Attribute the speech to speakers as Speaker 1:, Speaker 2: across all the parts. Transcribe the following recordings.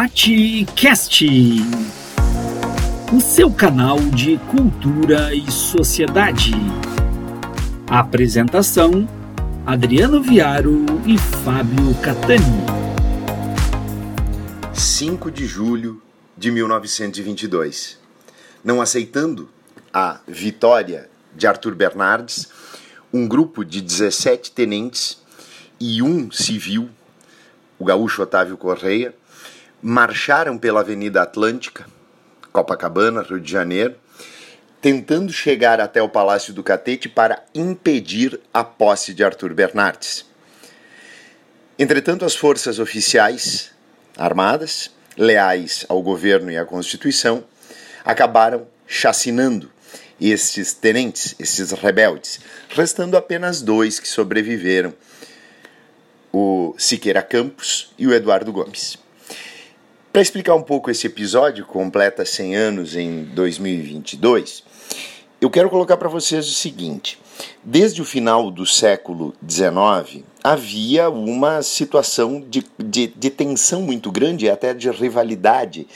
Speaker 1: Batecast, o seu canal de cultura e sociedade. Apresentação: Adriano Viaro e Fábio Catani.
Speaker 2: 5 de julho de 1922. Não aceitando a vitória de Arthur Bernardes, um grupo de 17 tenentes e um civil, o gaúcho Otávio Correia, marcharam pela Avenida Atlântica, Copacabana, Rio de Janeiro, tentando chegar até o Palácio do Catete para impedir a posse de Arthur Bernardes. Entretanto, as forças oficiais armadas, leais ao governo e à Constituição, acabaram chacinando estes tenentes, esses rebeldes, restando apenas dois que sobreviveram, o Siqueira Campos e o Eduardo Gomes. Para explicar um pouco esse episódio, completa 100 anos em 2022, eu quero colocar para vocês o seguinte: desde o final do século XIX, havia uma situação de, de, de, tensão muito grande e até de rivalidade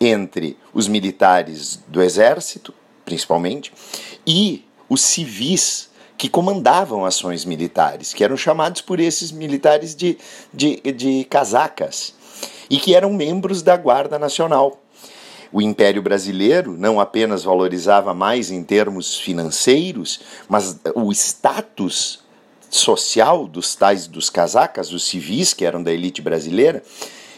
Speaker 2: entre os militares do exército, principalmente, e os civis que comandavam ações militares, que eram chamados por esses militares de, de, de casacas e que eram membros da Guarda Nacional. O Império Brasileiro não apenas valorizava mais em termos financeiros, mas o status social dos tais dos casacas, os civis que eram da elite brasileira,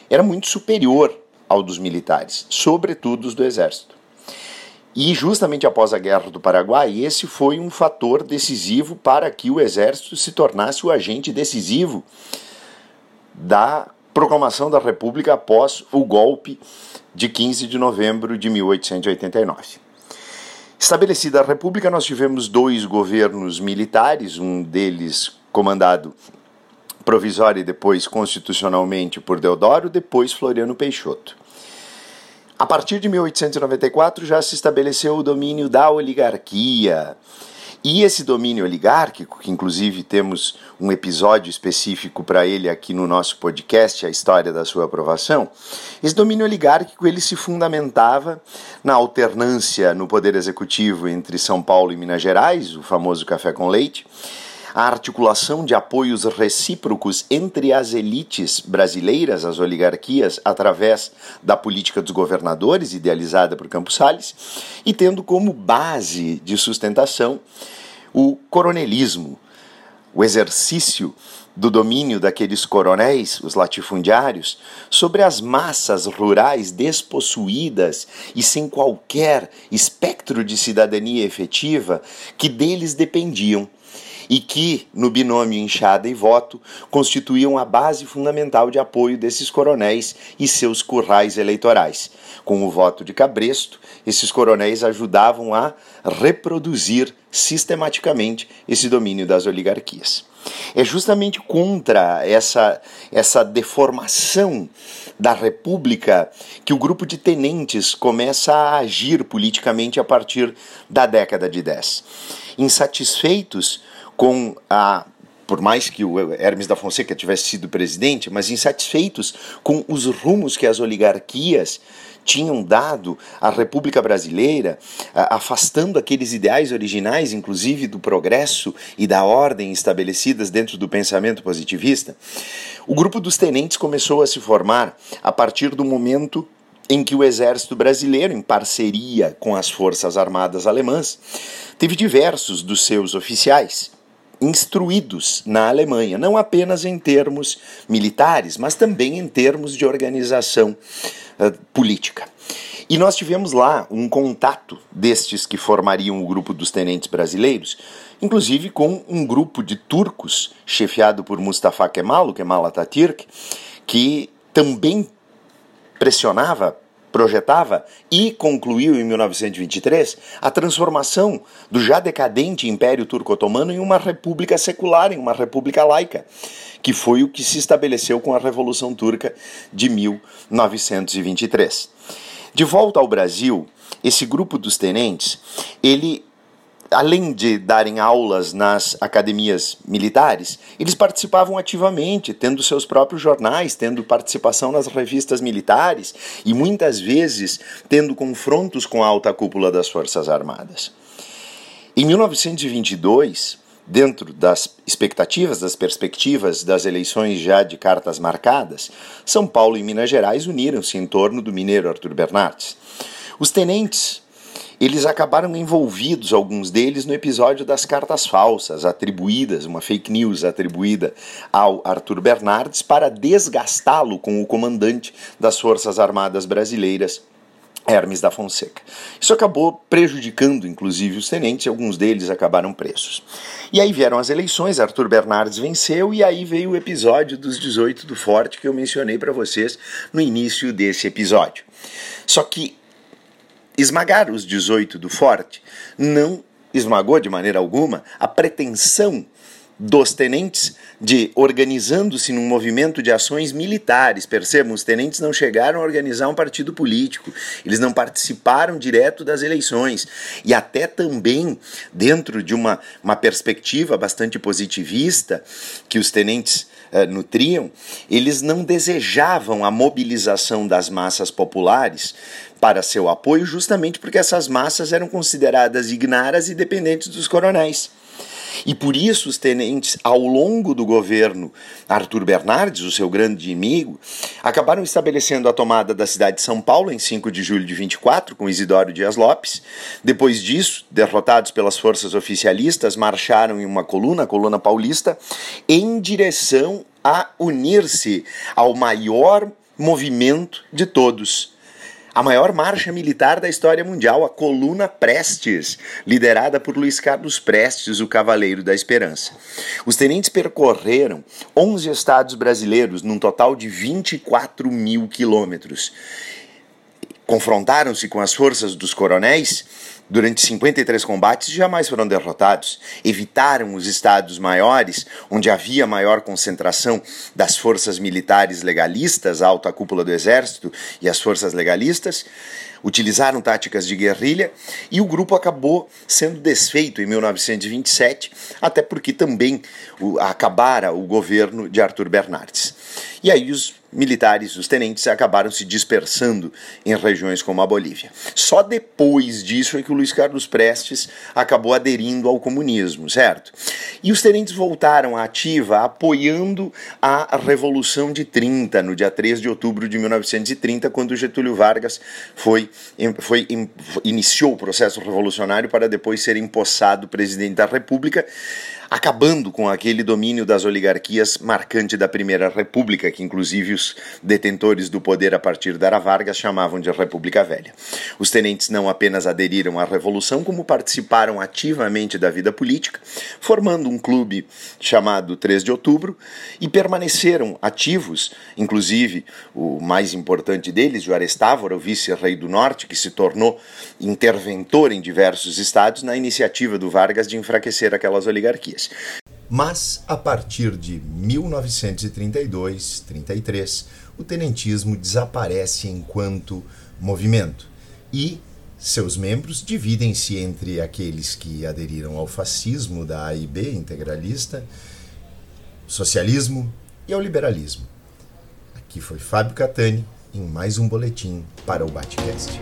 Speaker 2: era muito superior ao dos militares, sobretudo os do exército. E justamente após a Guerra do Paraguai, esse foi um fator decisivo para que o exército se tornasse o agente decisivo da proclamação da República após o golpe de 15 de novembro de 1889. Estabelecida a República, nós tivemos dois governos militares, um deles comandado provisório e depois constitucionalmente por Deodoro, depois Floriano Peixoto. A partir de 1894 já se estabeleceu o domínio da oligarquia. E esse domínio oligárquico, que inclusive temos um episódio específico para ele aqui no nosso podcast, a história da sua aprovação, esse domínio oligárquico ele se fundamentava na alternância no poder executivo entre São Paulo e Minas Gerais, o famoso café com leite, a articulação de apoios recíprocos entre as elites brasileiras, as oligarquias, através da política dos governadores, idealizada por Campos Salles, e tendo como base de sustentação o coronelismo, o exercício do domínio daqueles coronéis, os latifundiários, sobre as massas rurais despossuídas e sem qualquer espectro de cidadania efetiva que deles dependiam e que, no binômio enxada e voto, constituíam a base fundamental de apoio desses coronéis e seus currais eleitorais. Com o voto de Cabresto, esses coronéis ajudavam a reproduzir sistematicamente esse domínio das oligarquias. É justamente contra essa, essa deformação da República que o grupo de tenentes começa a agir politicamente a partir da década de 10. Insatisfeitos com a por mais que o Hermes da Fonseca tivesse sido presidente, mas insatisfeitos com os rumos que as oligarquias tinham dado à República Brasileira, afastando aqueles ideais originais, inclusive do progresso e da ordem estabelecidas dentro do pensamento positivista, o grupo dos tenentes começou a se formar a partir do momento em que o exército brasileiro, em parceria com as forças armadas alemãs, teve diversos dos seus oficiais instruídos na Alemanha, não apenas em termos militares, mas também em termos de organização uh, política. E nós tivemos lá um contato destes que formariam o grupo dos tenentes brasileiros, inclusive com um grupo de turcos chefiado por Mustafa Kemal, o Kemal Atatürk, que também pressionava projetava e concluiu em 1923 a transformação do já decadente Império Turco-Otomano em uma república secular, em uma república laica, que foi o que se estabeleceu com a Revolução Turca de 1923. De volta ao Brasil, esse grupo dos tenentes, ele além de darem aulas nas academias militares, eles participavam ativamente, tendo seus próprios jornais, tendo participação nas revistas militares e muitas vezes tendo confrontos com a alta cúpula das Forças Armadas. Em 1922, dentro das expectativas, das perspectivas das eleições já de cartas marcadas, São Paulo e Minas Gerais uniram-se em torno do mineiro Arthur Bernardes. Os tenentes eles acabaram envolvidos, alguns deles, no episódio das cartas falsas atribuídas, uma fake news atribuída ao Arthur Bernardes para desgastá-lo com o comandante das Forças Armadas Brasileiras, Hermes da Fonseca. Isso acabou prejudicando, inclusive, os tenentes, e alguns deles acabaram presos. E aí vieram as eleições, Arthur Bernardes venceu, e aí veio o episódio dos 18 do Forte que eu mencionei para vocês no início desse episódio. Só que esmagar os 18 do Forte não esmagou de maneira alguma a pretensão dos tenentes de organizando-se num movimento de ações militares. Percebam, os tenentes não chegaram a organizar um partido político, eles não participaram direto das eleições. E até também, dentro de uma, uma perspectiva bastante positivista que os tenentes eh, nutriam, eles não desejavam a mobilização das massas populares para seu apoio, justamente porque essas massas eram consideradas ignaras e dependentes dos coronéis. E por isso os tenentes, ao longo do governo Arthur Bernardes, o seu grande inimigo, acabaram estabelecendo a tomada da cidade de São Paulo em 5 de julho de 24, com Isidoro Dias Lopes. Depois disso, derrotados pelas forças oficialistas, marcharam em uma coluna, a coluna paulista, em direção a unir-se ao maior movimento de todos, a maior marcha militar da história mundial, a Coluna Prestes, liderada por Luiz Carlos Prestes, o Cavaleiro da Esperança. Os tenentes percorreram 11 estados brasileiros, num total de 24 mil quilômetros. Confrontaram-se com as forças dos coronéis Durante 53 combates jamais foram derrotados. Evitaram os estados maiores, onde havia maior concentração das forças militares legalistas, a alta cúpula do exército e as forças legalistas. Utilizaram táticas de guerrilha e o grupo acabou sendo desfeito em 1927, até porque também acabara o governo de Arthur Bernardes. E aí os militares, os tenentes, acabaram se dispersando em regiões como a Bolívia. Só depois disso é que o Luiz Carlos Prestes acabou aderindo ao comunismo, certo? E os tenentes voltaram à ativa apoiando a Revolução de 30, no dia 3 de outubro de 1930, quando Getúlio Vargas foi, foi iniciou o processo revolucionário para depois ser empossado presidente da República acabando com aquele domínio das oligarquias marcante da Primeira República, que inclusive os detentores do poder a partir da Era Vargas chamavam de República Velha. Os tenentes não apenas aderiram à Revolução, como participaram ativamente da vida política, formando um clube chamado 3 de Outubro e permaneceram ativos, inclusive o mais importante deles, Juarez Távora, o vice-rei do Norte, que se tornou interventor em diversos estados na iniciativa do Vargas de enfraquecer aquelas oligarquias.
Speaker 3: Mas, a partir de 1932-33, o tenentismo desaparece enquanto movimento e seus membros dividem-se entre aqueles que aderiram ao fascismo da AIB integralista, socialismo e ao liberalismo. Aqui foi Fábio Catani em mais um boletim para o Batcast.